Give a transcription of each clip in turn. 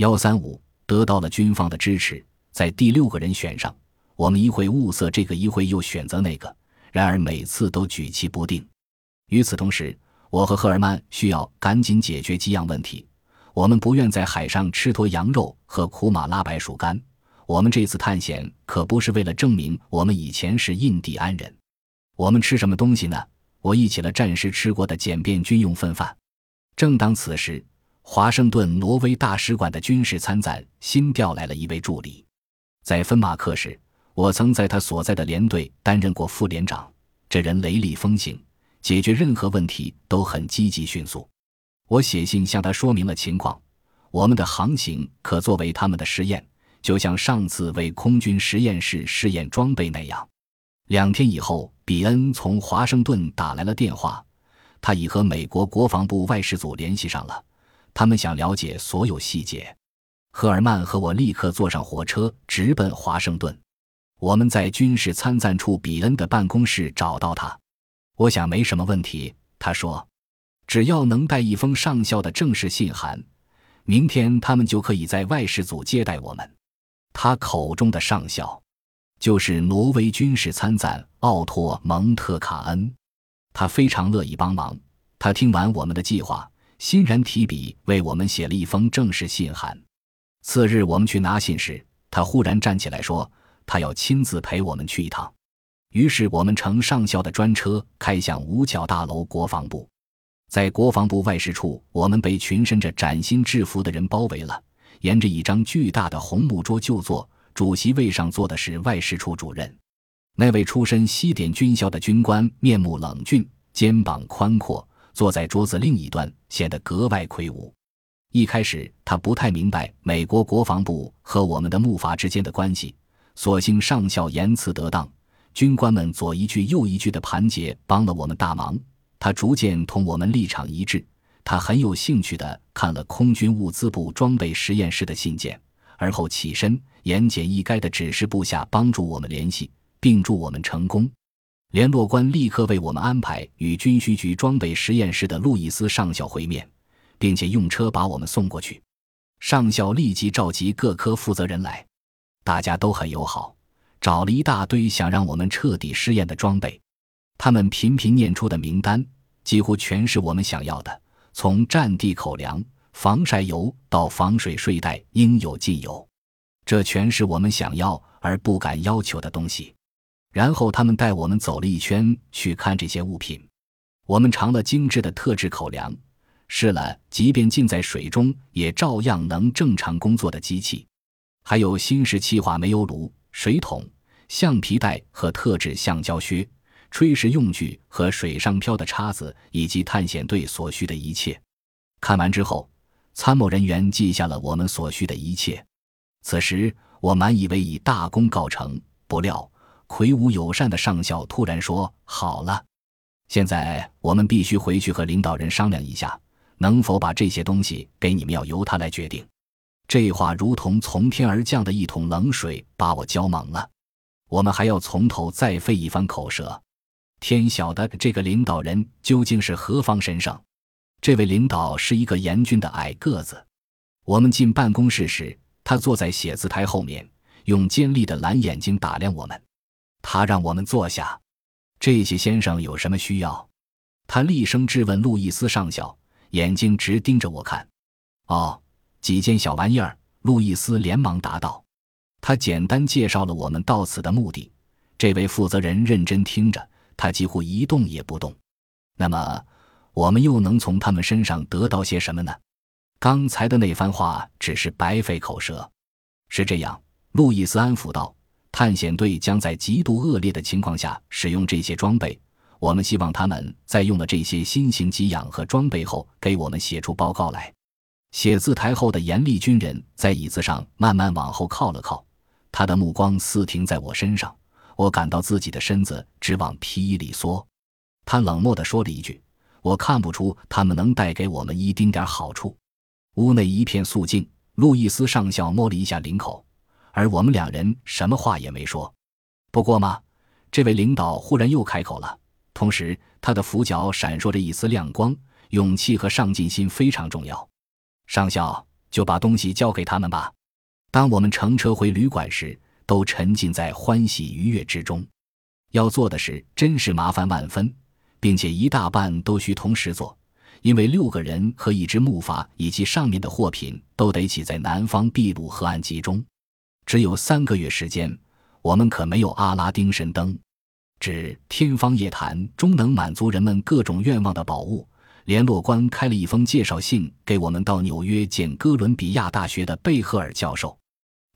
幺三五得到了军方的支持，在第六个人选上，我们一会物色这个，一会又选择那个，然而每次都举棋不定。与此同时，我和赫尔曼需要赶紧解决几样问题。我们不愿在海上吃脱羊肉和苦马拉白薯干。我们这次探险可不是为了证明我们以前是印第安人。我们吃什么东西呢？我忆起了战时吃过的简便军用粪饭。正当此时，华盛顿挪威大使馆的军事参赞新调来了一位助理。在芬马克时，我曾在他所在的连队担任过副连长。这人雷厉风行，解决任何问题都很积极迅速。我写信向他说明了情况，我们的航行可作为他们的实验。就像上次为空军实验室试验装备那样，两天以后，比恩从华盛顿打来了电话，他已和美国国防部外事组联系上了，他们想了解所有细节。赫尔曼和我立刻坐上火车，直奔华盛顿。我们在军事参赞处比恩的办公室找到他，我想没什么问题。他说，只要能带一封上校的正式信函，明天他们就可以在外事组接待我们。他口中的上校，就是挪威军事参赞奥托·蒙特卡恩。他非常乐意帮忙。他听完我们的计划，欣然提笔为我们写了一封正式信函。次日，我们去拿信时，他忽然站起来说：“他要亲自陪我们去一趟。”于是，我们乘上校的专车开向五角大楼国防部。在国防部外事处，我们被群身着崭新制服的人包围了。沿着一张巨大的红木桌就坐，主席位上坐的是外事处主任。那位出身西点军校的军官面目冷峻，肩膀宽阔，坐在桌子另一端，显得格外魁梧。一开始他不太明白美国国防部和我们的木筏之间的关系，所幸上校言辞得当，军官们左一句右一句的盘结，帮了我们大忙。他逐渐同我们立场一致。他很有兴趣地看了空军物资部装备实验室的信件，而后起身，言简意赅地指示部下帮助我们联系，并祝我们成功。联络官立刻为我们安排与军需局装备实验室的路易斯上校会面，并且用车把我们送过去。上校立即召集各科负责人来，大家都很友好，找了一大堆想让我们彻底试验的装备。他们频频念出的名单，几乎全是我们想要的。从战地口粮、防晒油到防水睡袋，应有尽有。这全是我们想要而不敢要求的东西。然后他们带我们走了一圈，去看这些物品。我们尝了精致的特制口粮，试了即便浸在水中也照样能正常工作的机器，还有新式气化煤油炉、水桶、橡皮袋和特制橡胶靴。炊事用具和水上漂的叉子，以及探险队所需的一切。看完之后，参谋人员记下了我们所需的一切。此时，我满以为已大功告成，不料魁梧友善的上校突然说：“好了，现在我们必须回去和领导人商量一下，能否把这些东西给你们，要由他来决定。”这话如同从天而降的一桶冷水，把我浇懵了。我们还要从头再费一番口舌。天晓得这个领导人究竟是何方神圣？这位领导是一个严峻的矮个子。我们进办公室时，他坐在写字台后面，用尖利的蓝眼睛打量我们。他让我们坐下。这些先生有什么需要？他厉声质问路易斯上校，眼睛直盯着我看。哦，几件小玩意儿。路易斯连忙答道。他简单介绍了我们到此的目的。这位负责人认真听着。他几乎一动也不动。那么，我们又能从他们身上得到些什么呢？刚才的那番话只是白费口舌。是这样，路易斯安抚道：“探险队将在极度恶劣的情况下使用这些装备。我们希望他们在用了这些新型给养和装备后，给我们写出报告来。”写字台后的严厉军人在椅子上慢慢往后靠了靠，他的目光似停在我身上。我感到自己的身子直往皮衣里缩。他冷漠地说了一句：“我看不出他们能带给我们一丁点好处。”屋内一片肃静。路易斯上校摸了一下领口，而我们两人什么话也没说。不过嘛，这位领导忽然又开口了，同时他的俯角闪烁着一丝亮光。勇气和上进心非常重要。上校，就把东西交给他们吧。当我们乘车回旅馆时，都沉浸在欢喜愉悦之中。要做的事真是麻烦万分，并且一大半都需同时做，因为六个人和一只木筏以及上面的货品都得起在南方秘鲁河岸集中。只有三个月时间，我们可没有阿拉丁神灯，指天方夜谭终能满足人们各种愿望的宝物。联络官开了一封介绍信给我们到纽约见哥伦比亚大学的贝赫尔教授。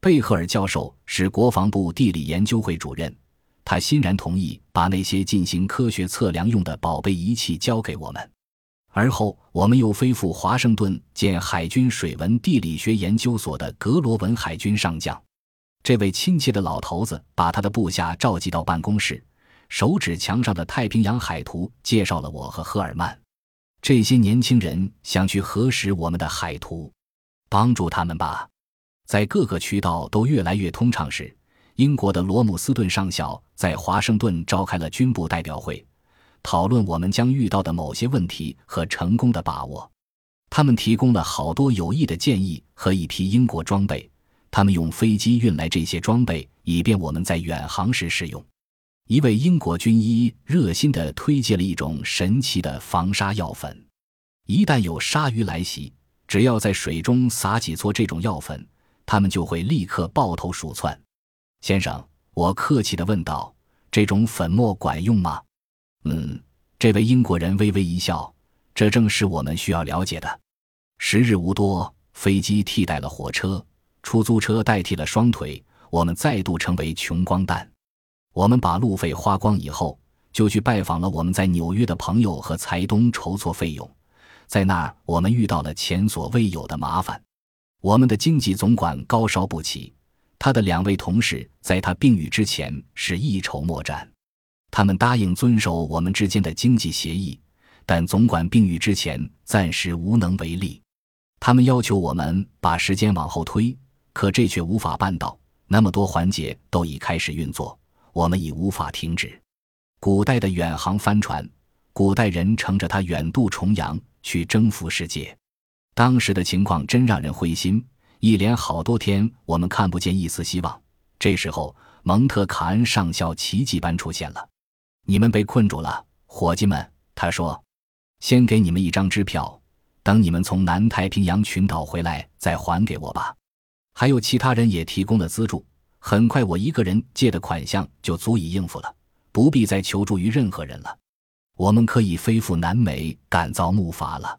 贝赫尔教授是国防部地理研究会主任，他欣然同意把那些进行科学测量用的宝贝仪器交给我们。而后，我们又飞赴华盛顿见海军水文地理学研究所的格罗文海军上将。这位亲切的老头子把他的部下召集到办公室，手指墙上的太平洋海图介绍了我和赫尔曼。这些年轻人想去核实我们的海图，帮助他们吧。在各个渠道都越来越通畅时，英国的罗姆斯顿上校在华盛顿召开了军部代表会，讨论我们将遇到的某些问题和成功的把握。他们提供了好多有益的建议和一批英国装备，他们用飞机运来这些装备，以便我们在远航时使用。一位英国军医热心地推荐了一种神奇的防鲨药粉，一旦有鲨鱼来袭，只要在水中撒几撮这种药粉，它们就会立刻抱头鼠窜。先生，我客气地问道：“这种粉末管用吗？”“嗯。”这位英国人微微一笑，“这正是我们需要了解的。”时日无多，飞机替代了火车，出租车代替了双腿，我们再度成为穷光蛋。我们把路费花光以后，就去拜访了我们在纽约的朋友和财东筹措费用。在那儿，我们遇到了前所未有的麻烦。我们的经济总管高烧不起，他的两位同事在他病愈之前是一筹莫展。他们答应遵守我们之间的经济协议，但总管病愈之前暂时无能为力。他们要求我们把时间往后推，可这却无法办到。那么多环节都已开始运作。我们已无法停止。古代的远航帆船，古代人乘着它远渡重洋去征服世界。当时的情况真让人灰心，一连好多天我们看不见一丝希望。这时候，蒙特卡恩上校奇迹般出现了：“你们被困住了，伙计们。”他说：“先给你们一张支票，等你们从南太平洋群岛回来再还给我吧。”还有其他人也提供了资助。很快，我一个人借的款项就足以应付了，不必再求助于任何人了。我们可以飞赴南美赶造木筏了。